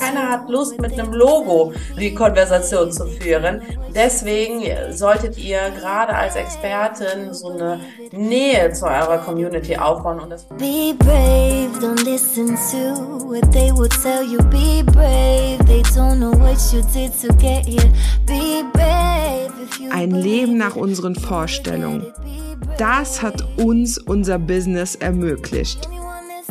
Keiner hat Lust, mit einem Logo die Konversation zu führen. Deswegen solltet ihr gerade als Expertin so eine Nähe zu eurer Community aufbauen und das Be brave, don't listen to what they would tell you. Be brave, they don't know what you did to get here. Be brave. Ein Leben nach unseren Vorstellungen. Das hat uns unser Business ermöglicht.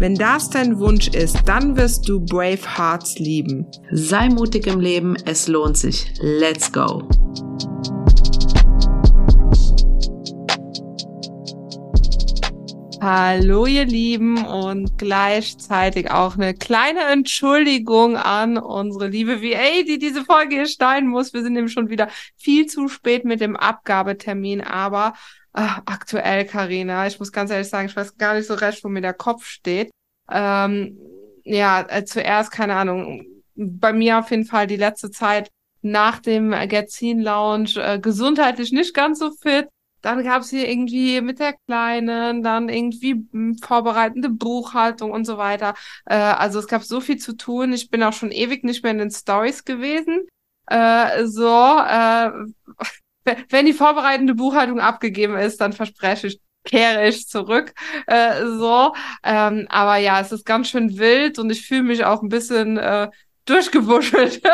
Wenn das dein Wunsch ist, dann wirst du Brave Hearts lieben. Sei mutig im Leben, es lohnt sich. Let's go! Hallo ihr Lieben und gleichzeitig auch eine kleine Entschuldigung an unsere liebe VA, die diese Folge hier schneiden muss. Wir sind nämlich schon wieder viel zu spät mit dem Abgabetermin, aber Ach, aktuell, Karina. Ich muss ganz ehrlich sagen, ich weiß gar nicht so recht, wo mir der Kopf steht. Ähm, ja, äh, zuerst, keine Ahnung, bei mir auf jeden Fall die letzte Zeit nach dem Gazin Lounge äh, gesundheitlich nicht ganz so fit. Dann gab's hier irgendwie mit der Kleinen, dann irgendwie hm, vorbereitende Buchhaltung und so weiter. Äh, also es gab so viel zu tun. Ich bin auch schon ewig nicht mehr in den Stories gewesen. Äh, so, äh, wenn die vorbereitende Buchhaltung abgegeben ist, dann verspreche ich, kehre ich zurück. Äh, so. Ähm, aber ja, es ist ganz schön wild und ich fühle mich auch ein bisschen äh, durchgewuschelt.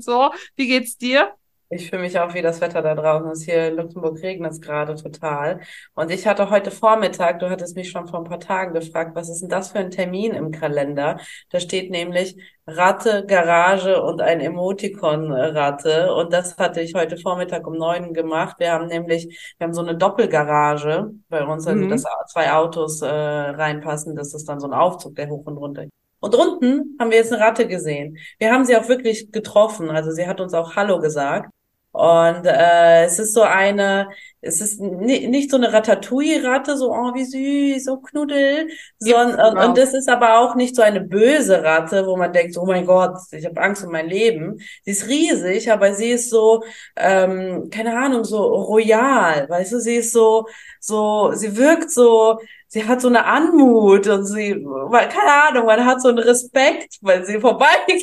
So. Wie geht's dir? Ich fühle mich auch wie das Wetter da draußen ist. Hier in Luxemburg regnet es gerade total. Und ich hatte heute Vormittag, du hattest mich schon vor ein paar Tagen gefragt, was ist denn das für ein Termin im Kalender? Da steht nämlich Ratte, Garage und ein Emoticon-Ratte. Und das hatte ich heute Vormittag um neun gemacht. Wir haben nämlich, wir haben so eine Doppelgarage bei uns, also mhm. dass zwei Autos äh, reinpassen. Das ist dann so ein Aufzug, der hoch und runter und unten haben wir jetzt eine Ratte gesehen. Wir haben sie auch wirklich getroffen. Also sie hat uns auch Hallo gesagt. Und äh, es ist so eine, es ist nicht so eine Ratatouille-Ratte, so oh wie süß, so Knuddel, sondern ja, genau. und das ist aber auch nicht so eine böse Ratte, wo man denkt, oh mein Gott, ich habe Angst um mein Leben. Sie ist riesig, aber sie ist so, ähm, keine Ahnung, so royal, weißt du, sie ist so, so, sie wirkt so, sie hat so eine Anmut und sie, keine Ahnung, man hat so einen Respekt, weil sie vorbeigeht.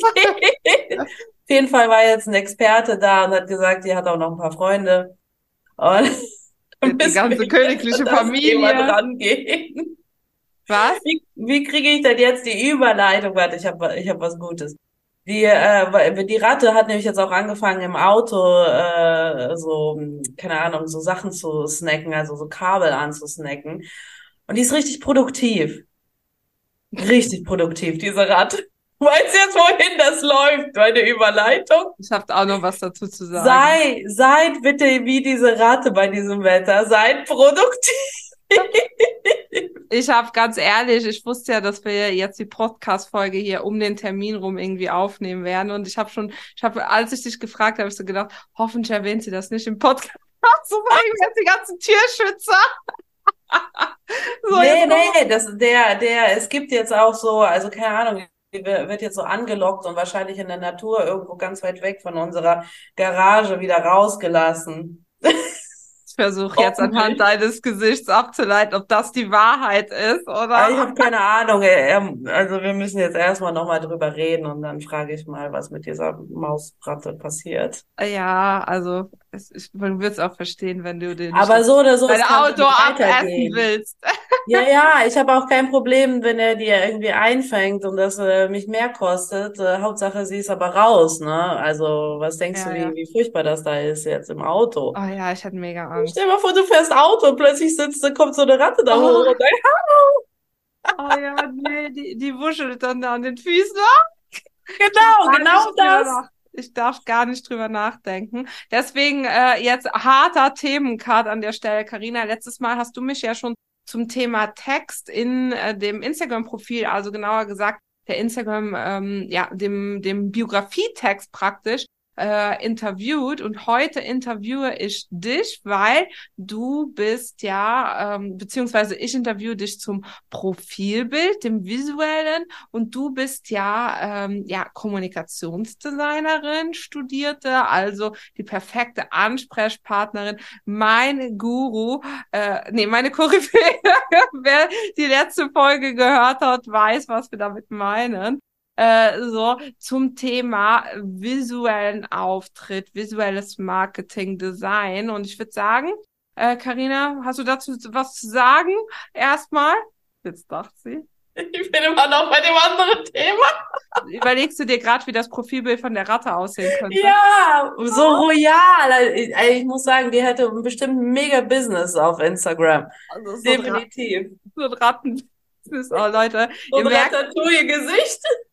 Auf jeden Fall war jetzt ein Experte da und hat gesagt, die hat auch noch ein paar Freunde. Und die ganze königliche Familie. Rangehen. Was? Wie, wie kriege ich denn jetzt die Überleitung? Warte, ich habe ich hab was Gutes. Die, äh, die Ratte hat nämlich jetzt auch angefangen im Auto äh, so, keine Ahnung, so Sachen zu snacken, also so Kabel anzusnacken. Und die ist richtig produktiv. Richtig produktiv, diese Ratte. Weißt jetzt, wohin das läuft, meine Überleitung? Ich habe auch noch was dazu zu sagen. Sei, seid bitte wie diese Ratte bei diesem Wetter. Seid produktiv. Ich habe ganz ehrlich, ich wusste ja, dass wir jetzt die Podcast-Folge hier um den Termin rum irgendwie aufnehmen werden. Und ich habe schon, ich habe, als ich dich gefragt habe, ich so gedacht, hoffentlich erwähnt sie das nicht im Podcast. So waren jetzt die ganzen Tierschützer. so, nee, nee, das, der, der, es gibt jetzt auch so, also keine Ahnung, wird jetzt so angelockt und wahrscheinlich in der Natur irgendwo ganz weit weg von unserer Garage wieder rausgelassen. Ich versuche jetzt anhand deines Gesichts abzuleiten, ob das die Wahrheit ist, oder? Ich habe keine Ahnung. Also wir müssen jetzt erstmal nochmal drüber reden und dann frage ich mal, was mit dieser Mausbratte passiert. Ja, also es, ich, man wird es auch verstehen, wenn du den Aber so oder so dein Auto abessen willst. Ja, ja, ich habe auch kein Problem, wenn er dir irgendwie einfängt und das äh, mich mehr kostet. Äh, Hauptsache, sie ist aber raus, ne? Also, was denkst ja, du, wie, ja. wie furchtbar das da ist jetzt im Auto? Oh ja, ich hatte mega Angst. Stell dir mal vor, du fährst Auto und plötzlich sitzt, kommt so eine Ratte da oh. hoch und sagt, Hallo! Oh ja, nee, die, die wuschelt dann da an den Füßen. Genau, genau das. Ich darf gar nicht drüber nachdenken. Deswegen äh, jetzt harter Themencard an der Stelle. Karina, letztes Mal hast du mich ja schon zum Thema Text in äh, dem Instagram-Profil, also genauer gesagt der Instagram, ähm, ja, dem, dem Biografietext praktisch äh, interviewt. Und heute interviewe ich dich, weil du bist ja, ähm, beziehungsweise ich interviewe dich zum Profilbild, dem visuellen. Und du bist ja, ähm, ja, Kommunikationsdesignerin, Studierte, also die perfekte Ansprechpartnerin, mein Guru, äh, nee, meine Koryphäe, wer die letzte Folge gehört hat, weiß, was wir damit meinen äh, so zum Thema visuellen Auftritt, visuelles Marketing, Design. Und ich würde sagen, Karina, äh, hast du dazu was zu sagen? Erstmal. Jetzt dachte sie. Ich bin immer noch bei dem anderen Thema. Überlegst du dir gerade, wie das Profilbild von der Ratte aussehen könnte? Ja, so royal. Ich muss sagen, die hätte bestimmt ein mega Business auf Instagram. Also so Definitiv. So ein Rattenbusiness. Oh, Leute. So ein Ratatouille-Gesicht.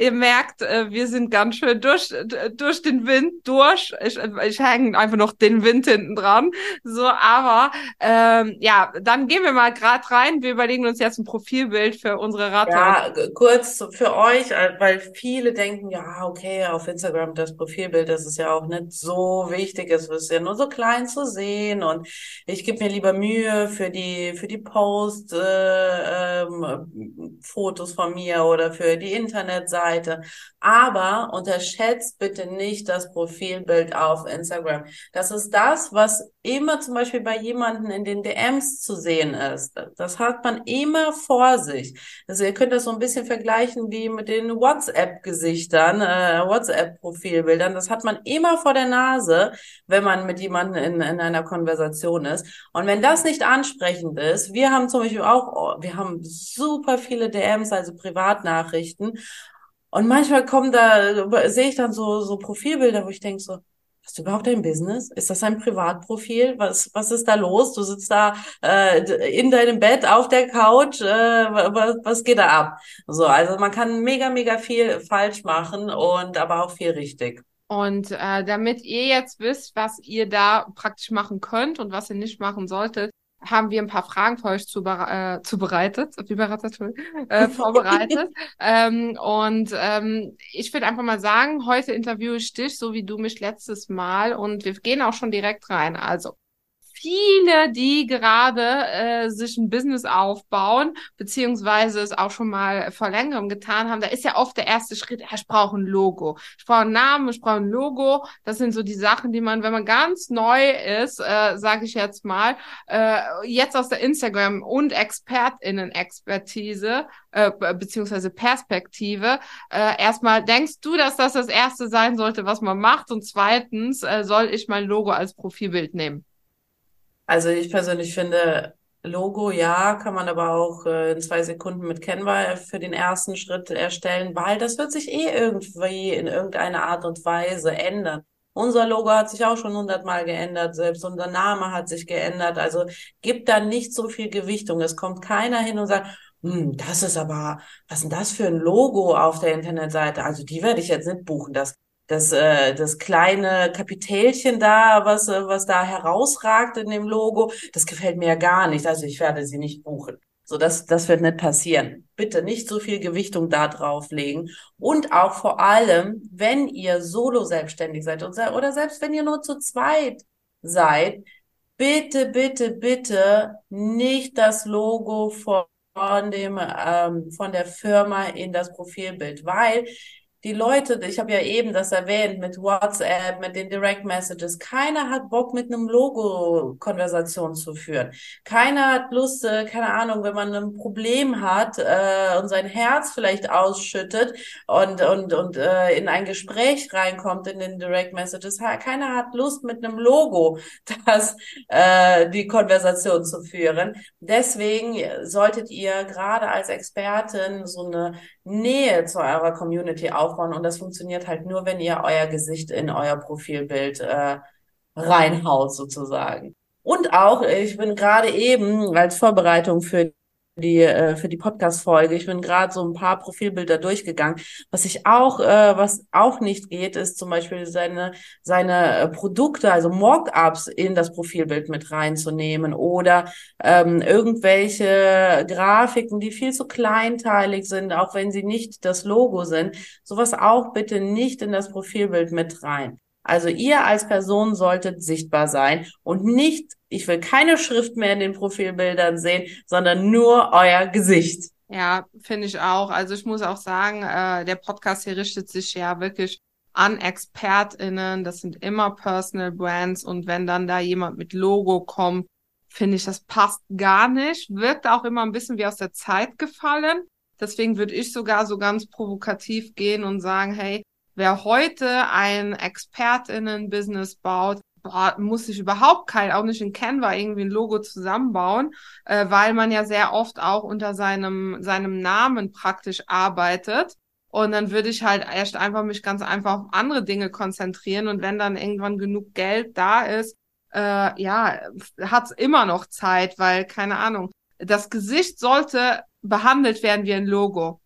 Ihr merkt, äh, wir sind ganz schön durch, durch den Wind durch. Ich, ich hänge einfach noch den Wind hinten dran. So, aber ähm, ja, dann gehen wir mal gerade rein. Wir überlegen uns jetzt ein Profilbild für unsere Ratte. Ja, kurz für euch, äh, weil viele denken, ja, okay, auf Instagram das Profilbild, das ist ja auch nicht so wichtig. Es ist ja nur so klein zu sehen und ich gebe mir lieber Mühe für die für die Post äh, ähm, Fotos von mir oder für die Internetseite Seite. Aber unterschätzt bitte nicht das Profilbild auf Instagram. Das ist das, was immer zum Beispiel bei jemanden in den DMs zu sehen ist. Das hat man immer vor sich. Also ihr könnt das so ein bisschen vergleichen wie mit den WhatsApp-Gesichtern, äh, WhatsApp-Profilbildern. Das hat man immer vor der Nase, wenn man mit jemandem in, in einer Konversation ist. Und wenn das nicht ansprechend ist, wir haben zum Beispiel auch, oh, wir haben super viele DMs, also Privatnachrichten. Und manchmal kommen da, sehe ich dann so, so Profilbilder, wo ich denke so, hast du überhaupt ein Business? Ist das ein Privatprofil? Was, was ist da los? Du sitzt da äh, in deinem Bett auf der Couch. Äh, was, was geht da ab? So, also man kann mega, mega viel falsch machen und aber auch viel richtig. Und äh, damit ihr jetzt wisst, was ihr da praktisch machen könnt und was ihr nicht machen solltet, haben wir ein paar Fragen für euch zubere äh, zubereitet, äh, vorbereitet. ähm, und ähm, ich würde einfach mal sagen, heute interviewe ich dich, so wie du mich letztes Mal. Und wir gehen auch schon direkt rein. Also, viele, die gerade äh, sich ein Business aufbauen, beziehungsweise es auch schon mal vor längerem getan haben, da ist ja oft der erste Schritt, ich brauche ein Logo. Ich brauche einen Namen, ich brauche ein Logo. Das sind so die Sachen, die man, wenn man ganz neu ist, äh, sage ich jetzt mal, äh, jetzt aus der Instagram- und ExpertInnen-Expertise äh, beziehungsweise Perspektive, äh, erstmal denkst du, dass das das Erste sein sollte, was man macht? Und zweitens, äh, soll ich mein Logo als Profilbild nehmen? Also ich persönlich finde, Logo, ja, kann man aber auch äh, in zwei Sekunden mit Canva für den ersten Schritt erstellen, weil das wird sich eh irgendwie in irgendeiner Art und Weise ändern. Unser Logo hat sich auch schon hundertmal geändert, selbst unser Name hat sich geändert. Also gibt da nicht so viel Gewichtung. Es kommt keiner hin und sagt, hm, das ist aber, was ist denn das für ein Logo auf der Internetseite? Also die werde ich jetzt nicht buchen. Das das, äh, das kleine Kapitälchen da, was, äh, was da herausragt in dem Logo, das gefällt mir ja gar nicht. Also ich werde sie nicht buchen. So, das, das wird nicht passieren. Bitte nicht so viel Gewichtung da drauflegen. Und auch vor allem, wenn ihr solo selbstständig seid oder selbst wenn ihr nur zu zweit seid, bitte, bitte, bitte nicht das Logo von dem, ähm, von der Firma in das Profilbild, weil die Leute, ich habe ja eben das erwähnt mit WhatsApp, mit den Direct Messages, keiner hat Bock mit einem Logo Konversation zu führen. Keiner hat Lust, äh, keine Ahnung, wenn man ein Problem hat äh, und sein Herz vielleicht ausschüttet und und und äh, in ein Gespräch reinkommt in den Direct Messages, keiner hat Lust mit einem Logo das äh, die Konversation zu führen. Deswegen solltet ihr gerade als Expertin so eine Nähe zu eurer Community aufbauen. Und das funktioniert halt nur, wenn ihr euer Gesicht in euer Profilbild äh, reinhaut, sozusagen. Und auch, ich bin gerade eben als Vorbereitung für die äh, für die Podcast-Folge. Ich bin gerade so ein paar Profilbilder durchgegangen. Was ich auch, äh, was auch nicht geht, ist zum Beispiel seine seine äh, Produkte, also Mock-ups in das Profilbild mit reinzunehmen oder ähm, irgendwelche Grafiken, die viel zu kleinteilig sind, auch wenn sie nicht das Logo sind. Sowas auch bitte nicht in das Profilbild mit rein. Also ihr als Person solltet sichtbar sein und nicht, ich will keine Schrift mehr in den Profilbildern sehen, sondern nur euer Gesicht. Ja, finde ich auch. Also ich muss auch sagen, äh, der Podcast hier richtet sich ja wirklich an ExpertInnen. Das sind immer Personal Brands und wenn dann da jemand mit Logo kommt, finde ich, das passt gar nicht. Wirkt auch immer ein bisschen wie aus der Zeit gefallen. Deswegen würde ich sogar so ganz provokativ gehen und sagen, hey, Wer heute ein ExpertInnen-Business baut, muss sich überhaupt kein, auch nicht in Canva irgendwie ein Logo zusammenbauen, äh, weil man ja sehr oft auch unter seinem, seinem Namen praktisch arbeitet. Und dann würde ich halt erst einfach mich ganz einfach auf andere Dinge konzentrieren. Und wenn dann irgendwann genug Geld da ist, äh, ja, hat's immer noch Zeit, weil, keine Ahnung, das Gesicht sollte behandelt werden wie ein Logo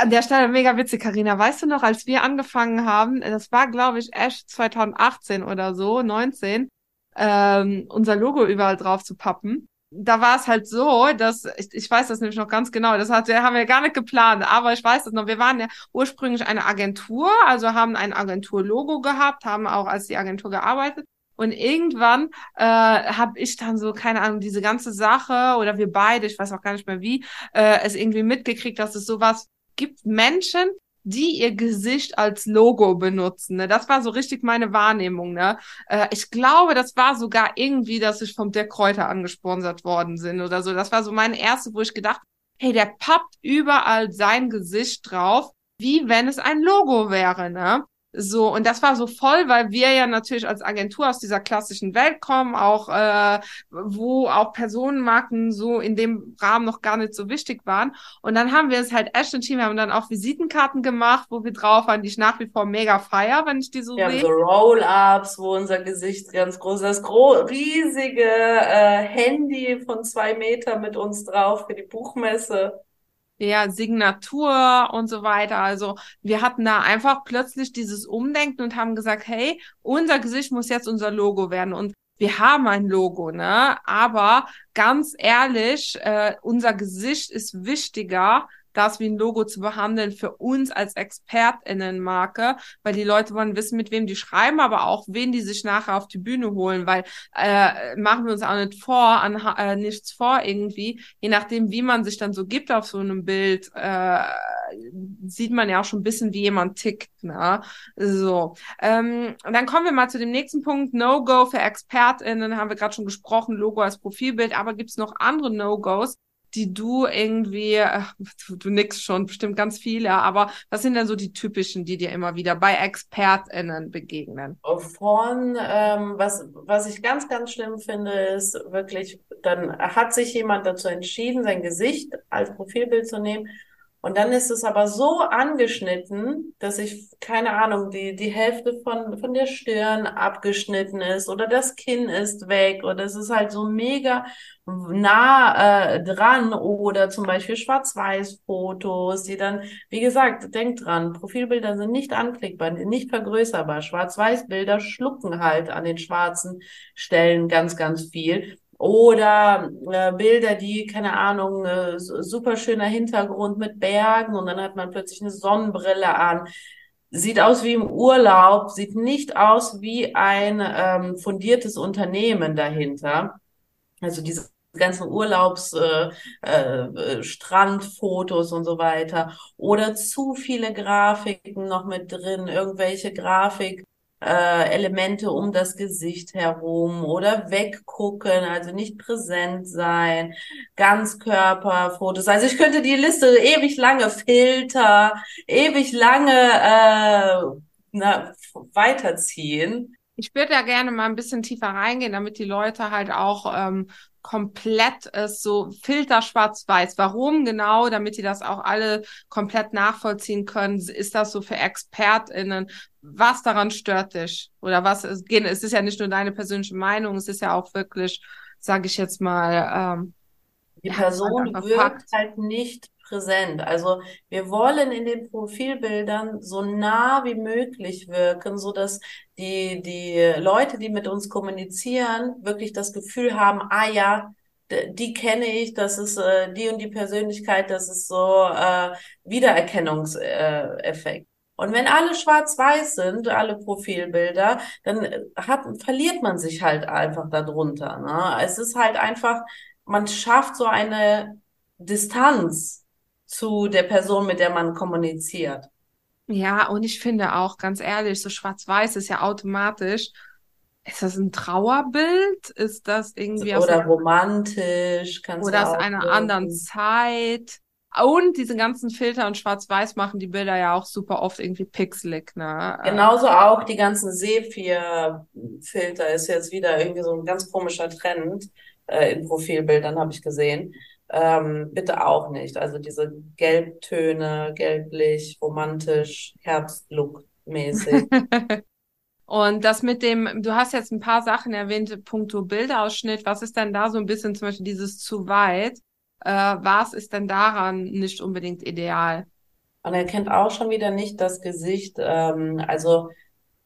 an der Stelle mega witzig, Karina. Weißt du noch, als wir angefangen haben, das war, glaube ich, Ash 2018 oder so, 19, ähm, unser Logo überall drauf zu pappen. Da war es halt so, dass, ich, ich weiß das nämlich noch ganz genau, das hat, haben wir gar nicht geplant, aber ich weiß das noch, wir waren ja ursprünglich eine Agentur, also haben ein Agenturlogo gehabt, haben auch als die Agentur gearbeitet und irgendwann äh, habe ich dann so, keine Ahnung, diese ganze Sache oder wir beide, ich weiß auch gar nicht mehr wie, äh, es irgendwie mitgekriegt, dass es sowas gibt Menschen, die ihr Gesicht als Logo benutzen. Ne? Das war so richtig meine Wahrnehmung. Ne? Äh, ich glaube, das war sogar irgendwie, dass ich vom Dirk Kräuter angesponsert worden sind oder so. Das war so meine erste, wo ich gedacht, hey, der pappt überall sein Gesicht drauf, wie wenn es ein Logo wäre. Ne? So, und das war so voll, weil wir ja natürlich als Agentur aus dieser klassischen Welt kommen, auch äh, wo auch Personenmarken so in dem Rahmen noch gar nicht so wichtig waren. Und dann haben wir es halt Ashton Team, wir haben dann auch Visitenkarten gemacht, wo wir drauf waren, die ich nach wie vor mega feier, wenn ich die so sehe. Ja, so Roll-Ups, wo unser Gesicht ganz groß, das gro riesige äh, Handy von zwei Meter mit uns drauf für die Buchmesse ja, Signatur und so weiter. Also wir hatten da einfach plötzlich dieses Umdenken und haben gesagt, hey, unser Gesicht muss jetzt unser Logo werden. Und wir haben ein Logo, ne? Aber ganz ehrlich, äh, unser Gesicht ist wichtiger das wie ein Logo zu behandeln für uns als ExpertInnenmarke, weil die Leute wollen wissen, mit wem die schreiben, aber auch wen die sich nachher auf die Bühne holen, weil äh, machen wir uns auch nicht vor, an, äh, nichts vor irgendwie, je nachdem, wie man sich dann so gibt auf so einem Bild, äh, sieht man ja auch schon ein bisschen, wie jemand tickt. Ne? So, ähm, dann kommen wir mal zu dem nächsten Punkt, No-Go für ExpertInnen, haben wir gerade schon gesprochen, Logo als Profilbild, aber gibt's noch andere No-Gos, die du irgendwie, ach, du, du nix schon, bestimmt ganz viele, aber was sind denn so die typischen, die dir immer wieder bei ExpertInnen begegnen? Von, ähm, was, was ich ganz, ganz schlimm finde, ist wirklich, dann hat sich jemand dazu entschieden, sein Gesicht als Profilbild zu nehmen und dann ist es aber so angeschnitten, dass ich, keine Ahnung, die, die Hälfte von, von der Stirn abgeschnitten ist oder das Kinn ist weg oder es ist halt so mega nah äh, dran oder zum Beispiel Schwarz-Weiß-Fotos, die dann, wie gesagt, denkt dran, Profilbilder sind nicht anklickbar, nicht vergrößerbar. Schwarz-Weiß-Bilder schlucken halt an den schwarzen Stellen ganz, ganz viel. Oder äh, Bilder, die, keine Ahnung, äh, super schöner Hintergrund mit Bergen und dann hat man plötzlich eine Sonnenbrille an. Sieht aus wie im Urlaub, sieht nicht aus wie ein ähm, fundiertes Unternehmen dahinter. Also diese ganzen Urlaubs, äh, äh, Strandfotos und so weiter. Oder zu viele Grafiken noch mit drin, irgendwelche Grafik äh, Elemente um das Gesicht herum oder weggucken, also nicht präsent sein, Ganzkörperfotos. Also ich könnte die Liste ewig lange Filter, ewig lange äh, na, weiterziehen. Ich würde da gerne mal ein bisschen tiefer reingehen, damit die Leute halt auch ähm, komplett ist so Filter schwarz-weiß. Warum genau? Damit die das auch alle komplett nachvollziehen können. Ist das so für ExpertInnen? Was daran stört dich? Oder was ist, es ist ja nicht nur deine persönliche Meinung, es ist ja auch wirklich, sage ich jetzt mal, ähm, Die Person wirkt halt nicht präsent. Also wir wollen in den Profilbildern so nah wie möglich wirken, so dass die, die Leute, die mit uns kommunizieren, wirklich das Gefühl haben, ah ja, die kenne ich, das ist äh, die und die Persönlichkeit, das ist so äh, Wiedererkennungseffekt. Und wenn alle schwarz-weiß sind, alle Profilbilder, dann hat, verliert man sich halt einfach darunter. Ne? Es ist halt einfach, man schafft so eine Distanz zu der Person, mit der man kommuniziert. Ja, und ich finde auch, ganz ehrlich, so schwarz-weiß ist ja automatisch. Ist das ein Trauerbild? Ist das irgendwie oder romantisch? Kannst oder aus einer wirken. anderen Zeit? Und diese ganzen Filter und Schwarz-Weiß machen die Bilder ja auch super oft irgendwie pixelig, ne? Genauso auch die ganzen Sepia-Filter ist jetzt wieder irgendwie so ein ganz komischer Trend äh, in Profilbildern, habe ich gesehen. Ähm, bitte auch nicht. Also diese Gelbtöne, gelblich, romantisch, Herbstlook-mäßig. Und das mit dem, du hast jetzt ein paar Sachen erwähnt, puncto Bildausschnitt. Was ist denn da so ein bisschen zum Beispiel dieses zu weit? Äh, was ist denn daran nicht unbedingt ideal? Und er kennt auch schon wieder nicht das Gesicht. Ähm, also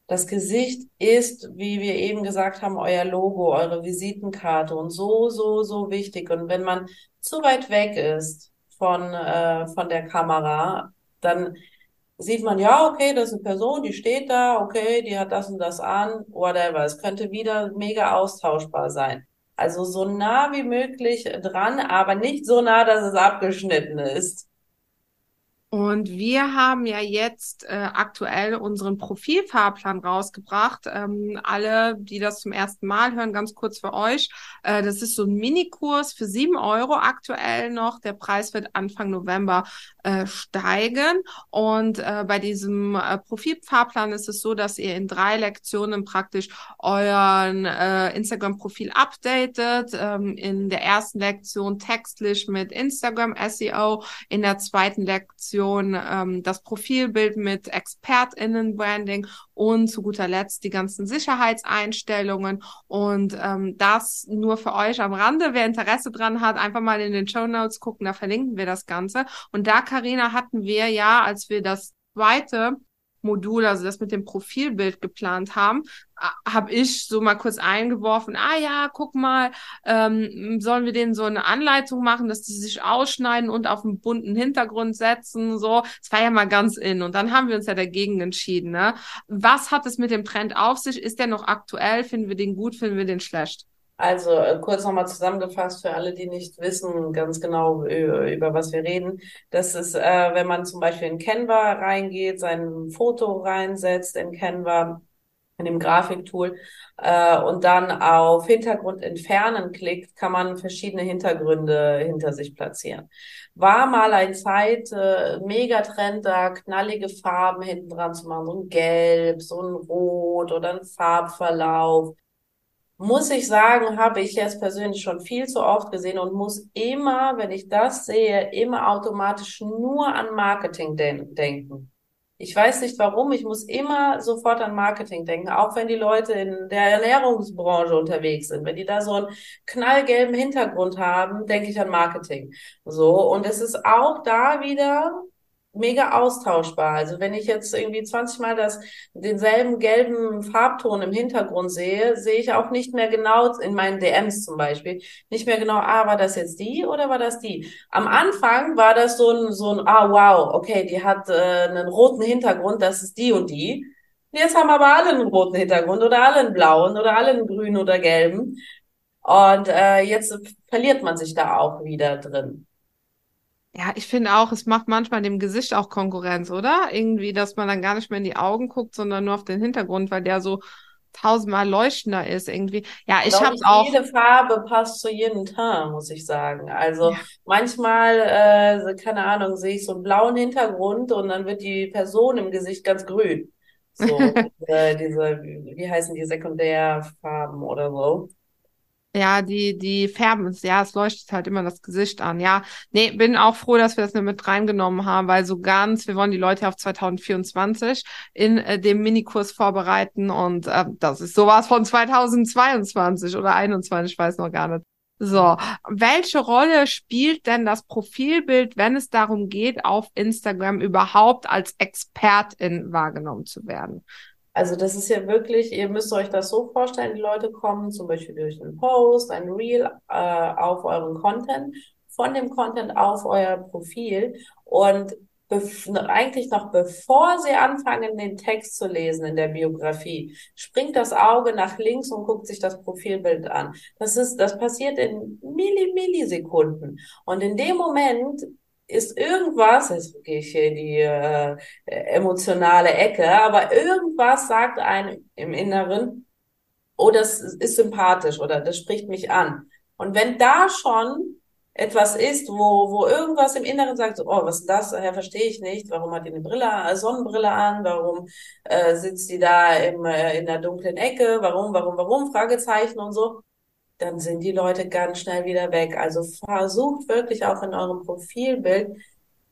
das Gesicht ist, wie wir eben gesagt haben, euer Logo, eure Visitenkarte und so, so, so wichtig. Und wenn man zu weit weg ist von, äh, von der Kamera, dann sieht man, ja, okay, das ist eine Person, die steht da, okay, die hat das und das an, whatever. Es könnte wieder mega austauschbar sein. Also so nah wie möglich dran, aber nicht so nah, dass es abgeschnitten ist. Und wir haben ja jetzt äh, aktuell unseren Profilfahrplan rausgebracht. Ähm, alle, die das zum ersten Mal hören, ganz kurz für euch. Äh, das ist so ein Minikurs für sieben Euro aktuell noch. Der Preis wird Anfang November äh, steigen. Und äh, bei diesem äh, Profilfahrplan ist es so, dass ihr in drei Lektionen praktisch euren äh, Instagram-Profil updatet. Ähm, in der ersten Lektion textlich mit Instagram SEO, in der zweiten Lektion Kommunikation, ähm, das Profilbild mit ExpertInnen-Branding und zu guter Letzt die ganzen Sicherheitseinstellungen. Und ähm, das nur für euch am Rande. Wer Interesse dran hat, einfach mal in den Show Notes gucken, da verlinken wir das Ganze. Und da, Karina, hatten wir ja, als wir das zweite Modul, also das mit dem Profilbild geplant haben, habe ich so mal kurz eingeworfen, ah ja, guck mal, ähm, sollen wir denen so eine Anleitung machen, dass die sich ausschneiden und auf einen bunten Hintergrund setzen, so. Das war ja mal ganz in. Und dann haben wir uns ja dagegen entschieden, ne? Was hat es mit dem Trend auf sich? Ist der noch aktuell? Finden wir den gut? Finden wir den schlecht? Also äh, kurz nochmal zusammengefasst für alle, die nicht wissen ganz genau, über, über was wir reden. Das ist, äh, wenn man zum Beispiel in Canva reingeht, sein Foto reinsetzt in Canva, in dem Grafiktool, äh, und dann auf Hintergrund entfernen klickt, kann man verschiedene Hintergründe hinter sich platzieren. War mal ein Zeit äh, Megatrend, da knallige Farben hinten dran zu machen, so ein Gelb, so ein Rot oder ein Farbverlauf muss ich sagen, habe ich jetzt persönlich schon viel zu oft gesehen und muss immer, wenn ich das sehe, immer automatisch nur an Marketing den denken. Ich weiß nicht warum, ich muss immer sofort an Marketing denken, auch wenn die Leute in der Ernährungsbranche unterwegs sind. Wenn die da so einen knallgelben Hintergrund haben, denke ich an Marketing. So, und es ist auch da wieder mega austauschbar. Also wenn ich jetzt irgendwie 20 Mal das, denselben gelben Farbton im Hintergrund sehe, sehe ich auch nicht mehr genau in meinen DMs zum Beispiel, nicht mehr genau, ah, war das jetzt die oder war das die? Am Anfang war das so ein, so ein, ah, wow, okay, die hat äh, einen roten Hintergrund, das ist die und die. Jetzt haben aber alle einen roten Hintergrund oder alle einen blauen oder alle einen grünen oder gelben. Und äh, jetzt verliert man sich da auch wieder drin. Ja, ich finde auch, es macht manchmal dem Gesicht auch Konkurrenz, oder? Irgendwie, dass man dann gar nicht mehr in die Augen guckt, sondern nur auf den Hintergrund, weil der so tausendmal leuchtender ist irgendwie. Ja, ich habe auch. Jede Farbe passt zu jedem Teint, muss ich sagen. Also ja. manchmal, äh, keine Ahnung, sehe ich so einen blauen Hintergrund und dann wird die Person im Gesicht ganz grün. So, diese, diese, wie heißen die Sekundärfarben oder so. Ja, die, die färben es, ja, es leuchtet halt immer das Gesicht an. Ja, nee, bin auch froh, dass wir das mit reingenommen haben, weil so ganz, wir wollen die Leute auf 2024 in äh, dem Minikurs vorbereiten und äh, das ist sowas von 2022 oder 21, ich weiß noch gar nicht. So, welche Rolle spielt denn das Profilbild, wenn es darum geht, auf Instagram überhaupt als Expertin wahrgenommen zu werden? Also das ist ja wirklich, ihr müsst euch das so vorstellen, die Leute kommen zum Beispiel durch einen Post, ein Reel äh, auf euren Content, von dem Content auf euer Profil und eigentlich noch bevor sie anfangen, den Text zu lesen in der Biografie, springt das Auge nach links und guckt sich das Profilbild an. Das ist, das passiert in Milli Millisekunden. Und in dem Moment ist irgendwas, jetzt gehe ich hier in die äh, emotionale Ecke, aber irgendwas sagt einem im Inneren, oh, das ist sympathisch oder das spricht mich an. Und wenn da schon etwas ist, wo, wo irgendwas im Inneren sagt, oh, was ist das? Ja, verstehe ich nicht. Warum hat die eine Brille, äh, Sonnenbrille an? Warum äh, sitzt die da im, äh, in der dunklen Ecke? Warum, warum, warum? Fragezeichen und so. Dann sind die Leute ganz schnell wieder weg. Also versucht wirklich auch in eurem Profilbild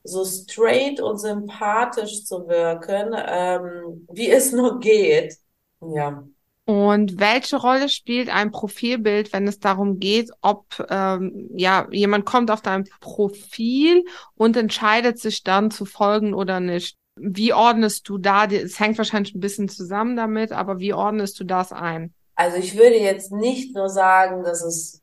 so straight und sympathisch zu wirken, ähm, wie es nur geht. Ja. Und welche Rolle spielt ein Profilbild, wenn es darum geht, ob ähm, ja jemand kommt auf dein Profil und entscheidet sich dann zu folgen oder nicht? Wie ordnest du da? Es hängt wahrscheinlich ein bisschen zusammen damit, aber wie ordnest du das ein? Also ich würde jetzt nicht nur sagen, dass es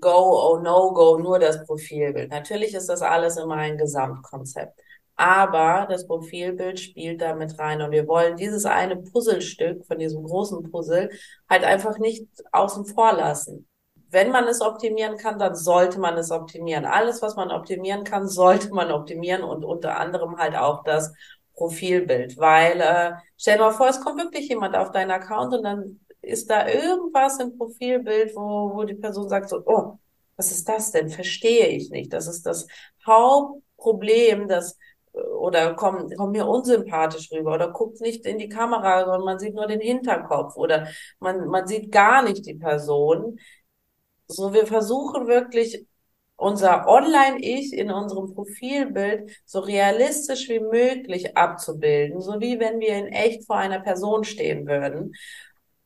Go, oh no, go, nur das Profilbild. Natürlich ist das alles immer ein Gesamtkonzept aber das Profilbild spielt da mit rein und wir wollen dieses eine Puzzlestück von diesem großen Puzzle halt einfach nicht außen vor lassen. Wenn man es optimieren kann, dann sollte man es optimieren. Alles, was man optimieren kann, sollte man optimieren und unter anderem halt auch das Profilbild, weil äh, stell dir mal vor, es kommt wirklich jemand auf deinen Account und dann ist da irgendwas im Profilbild, wo, wo die Person sagt so, oh, was ist das denn? Verstehe ich nicht. Das ist das Hauptproblem, dass oder kommt, kommt mir unsympathisch rüber oder guckt nicht in die Kamera, sondern man sieht nur den Hinterkopf oder man, man sieht gar nicht die Person. So, wir versuchen wirklich unser Online-Ich in unserem Profilbild so realistisch wie möglich abzubilden, so wie wenn wir in echt vor einer Person stehen würden.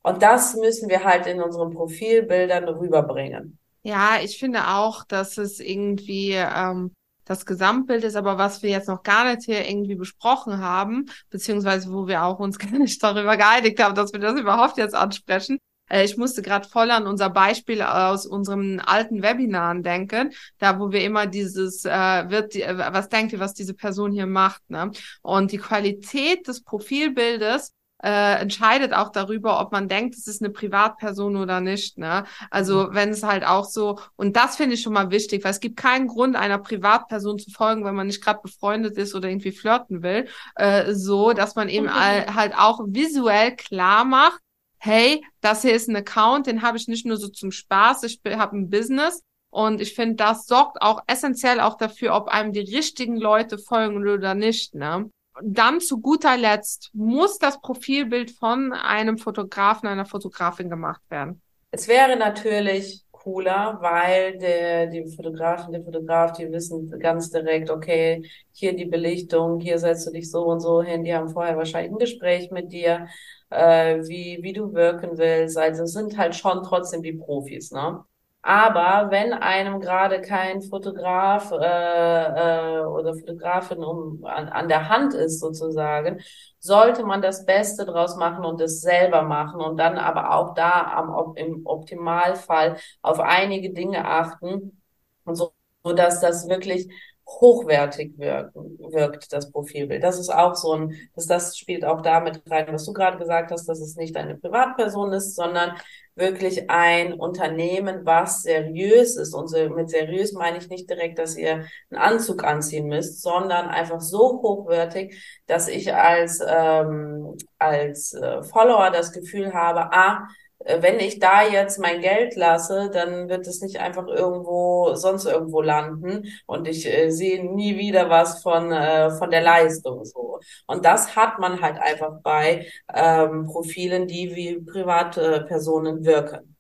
Und das müssen wir halt in unseren Profilbildern rüberbringen. Ja, ich finde auch, dass es irgendwie ähm, das Gesamtbild ist aber, was wir jetzt noch gar nicht hier irgendwie besprochen haben, beziehungsweise wo wir auch uns gar nicht darüber geeinigt haben, dass wir das überhaupt jetzt ansprechen. Äh, ich musste gerade voll an unser Beispiel aus unserem alten Webinaren denken, da wo wir immer dieses äh, wird, die, äh, was denkt ihr, was diese Person hier macht, ne? Und die Qualität des Profilbildes äh, entscheidet auch darüber, ob man denkt, es ist eine Privatperson oder nicht. Ne? Also mhm. wenn es halt auch so, und das finde ich schon mal wichtig, weil es gibt keinen Grund, einer Privatperson zu folgen, wenn man nicht gerade befreundet ist oder irgendwie flirten will, äh, so, dass man eben all, halt auch visuell klar macht, hey, das hier ist ein Account, den habe ich nicht nur so zum Spaß, ich habe ein Business. Und ich finde, das sorgt auch essentiell auch dafür, ob einem die richtigen Leute folgen oder nicht. Ne? dann zu guter Letzt muss das Profilbild von einem Fotografen, einer Fotografin gemacht werden. Es wäre natürlich cooler, weil der, die Fotografin, der Fotograf, die wissen ganz direkt, okay, hier die Belichtung, hier setzt du dich so und so hin, die haben vorher wahrscheinlich ein Gespräch mit dir, äh, wie, wie du wirken willst. Also sind halt schon trotzdem die Profis, ne? Aber wenn einem gerade kein Fotograf äh, äh, oder Fotografin um, an, an der Hand ist sozusagen, sollte man das Beste draus machen und es selber machen und dann aber auch da am, im Optimalfall auf einige Dinge achten, so, so dass das wirklich hochwertig wirken, wirkt, das Profilbild. Das ist auch so ein, das, das spielt auch damit rein, was du gerade gesagt hast, dass es nicht eine Privatperson ist, sondern wirklich ein Unternehmen, was seriös ist. Und mit seriös meine ich nicht direkt, dass ihr einen Anzug anziehen müsst, sondern einfach so hochwertig, dass ich als, ähm, als äh, Follower das Gefühl habe, ah, wenn ich da jetzt mein Geld lasse, dann wird es nicht einfach irgendwo sonst irgendwo landen und ich äh, sehe nie wieder was von äh, von der Leistung so. Und das hat man halt einfach bei ähm, Profilen, die wie private Personen wirken.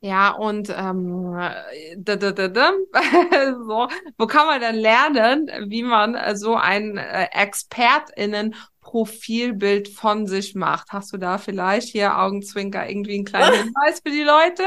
Ja, und ähm, da, da, da, da, so, wo kann man denn lernen, wie man so ein äh, ExpertInnen Profilbild von sich macht. Hast du da vielleicht hier Augenzwinker irgendwie einen kleinen Hinweis für die Leute?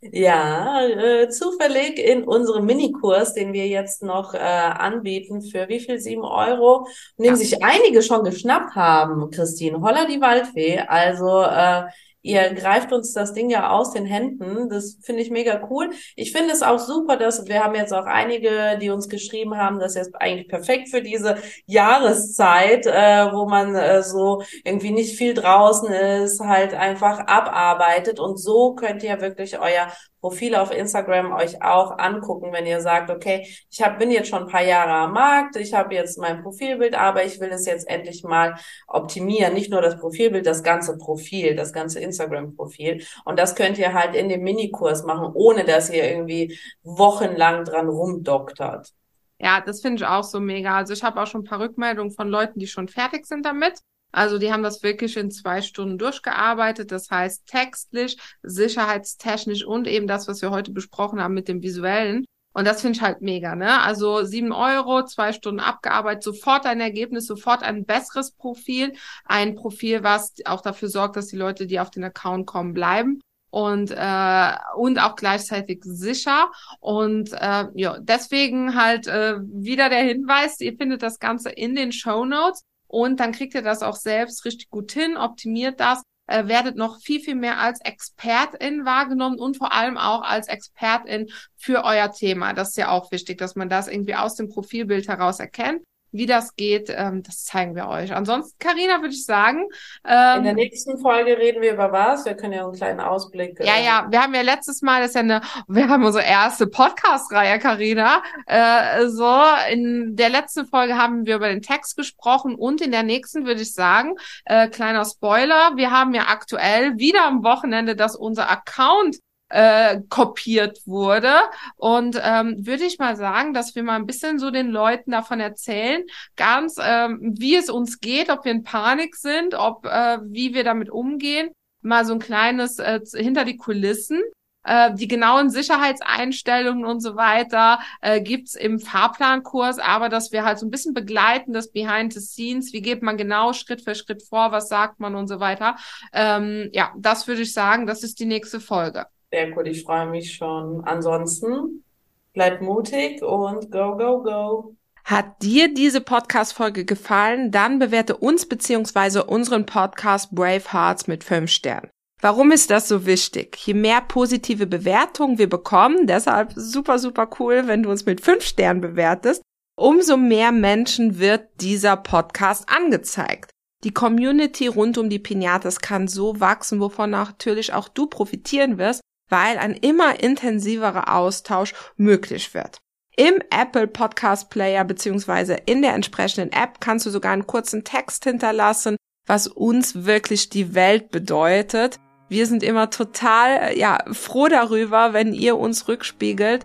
Ja, äh, zufällig in unserem Minikurs, den wir jetzt noch äh, anbieten, für wie viel? Sieben Euro, den Ja. sich einige schon geschnappt haben, Christine. Holla die Waldfee. Also äh, ihr greift uns das Ding ja aus den Händen. Das finde ich mega cool. Ich finde es auch super, dass wir haben jetzt auch einige, die uns geschrieben haben, das ist eigentlich perfekt für diese Jahreszeit, äh, wo man äh, so irgendwie nicht viel draußen ist, halt einfach abarbeitet. Und so könnt ihr wirklich euer Profil auf Instagram euch auch angucken, wenn ihr sagt, okay, ich hab, bin jetzt schon ein paar Jahre am Markt, ich habe jetzt mein Profilbild, aber ich will es jetzt endlich mal optimieren. Nicht nur das Profilbild, das ganze Profil, das ganze Instagram-Profil. Und das könnt ihr halt in dem Minikurs machen, ohne dass ihr irgendwie wochenlang dran rumdoktert. Ja, das finde ich auch so mega. Also ich habe auch schon ein paar Rückmeldungen von Leuten, die schon fertig sind damit. Also die haben das wirklich in zwei Stunden durchgearbeitet. Das heißt textlich, sicherheitstechnisch und eben das, was wir heute besprochen haben mit dem visuellen. Und das finde ich halt mega, ne? Also sieben Euro, zwei Stunden abgearbeitet, sofort ein Ergebnis, sofort ein besseres Profil, ein Profil, was auch dafür sorgt, dass die Leute, die auf den Account kommen, bleiben und äh, und auch gleichzeitig sicher und äh, ja deswegen halt äh, wieder der Hinweis ihr findet das Ganze in den Show Notes und dann kriegt ihr das auch selbst richtig gut hin optimiert das äh, werdet noch viel viel mehr als Expertin wahrgenommen und vor allem auch als Expertin für euer Thema. Das ist ja auch wichtig dass man das irgendwie aus dem Profilbild heraus erkennt wie das geht, ähm, das zeigen wir euch. Ansonsten, Karina, würde ich sagen. Ähm, In der nächsten Folge reden wir über was? Wir können ja einen kleinen Ausblick. Ja, äh, ja, wir haben ja letztes Mal, das ist ja eine, wir haben unsere erste Podcast-Reihe, Karina. Äh, so, in der letzten Folge haben wir über den Text gesprochen und in der nächsten würde ich sagen, äh, kleiner Spoiler, wir haben ja aktuell wieder am Wochenende, dass unser Account äh, kopiert wurde. Und ähm, würde ich mal sagen, dass wir mal ein bisschen so den Leuten davon erzählen, ganz ähm, wie es uns geht, ob wir in Panik sind, ob äh, wie wir damit umgehen. Mal so ein kleines äh, hinter die Kulissen. Äh, die genauen Sicherheitseinstellungen und so weiter äh, gibt's im Fahrplankurs, aber dass wir halt so ein bisschen begleiten, das Behind the Scenes, wie geht man genau Schritt für Schritt vor, was sagt man und so weiter. Ähm, ja, das würde ich sagen, das ist die nächste Folge. Sehr gut, ich freue mich schon. Ansonsten bleibt mutig und go, go, go. Hat dir diese Podcast-Folge gefallen? Dann bewerte uns beziehungsweise unseren Podcast Brave Hearts mit fünf Sternen. Warum ist das so wichtig? Je mehr positive Bewertungen wir bekommen, deshalb super, super cool, wenn du uns mit fünf Sternen bewertest, umso mehr Menschen wird dieser Podcast angezeigt. Die Community rund um die Pinatas kann so wachsen, wovon natürlich auch du profitieren wirst, weil ein immer intensiverer Austausch möglich wird. Im Apple Podcast Player beziehungsweise in der entsprechenden App kannst du sogar einen kurzen Text hinterlassen, was uns wirklich die Welt bedeutet. Wir sind immer total ja, froh darüber, wenn ihr uns rückspiegelt,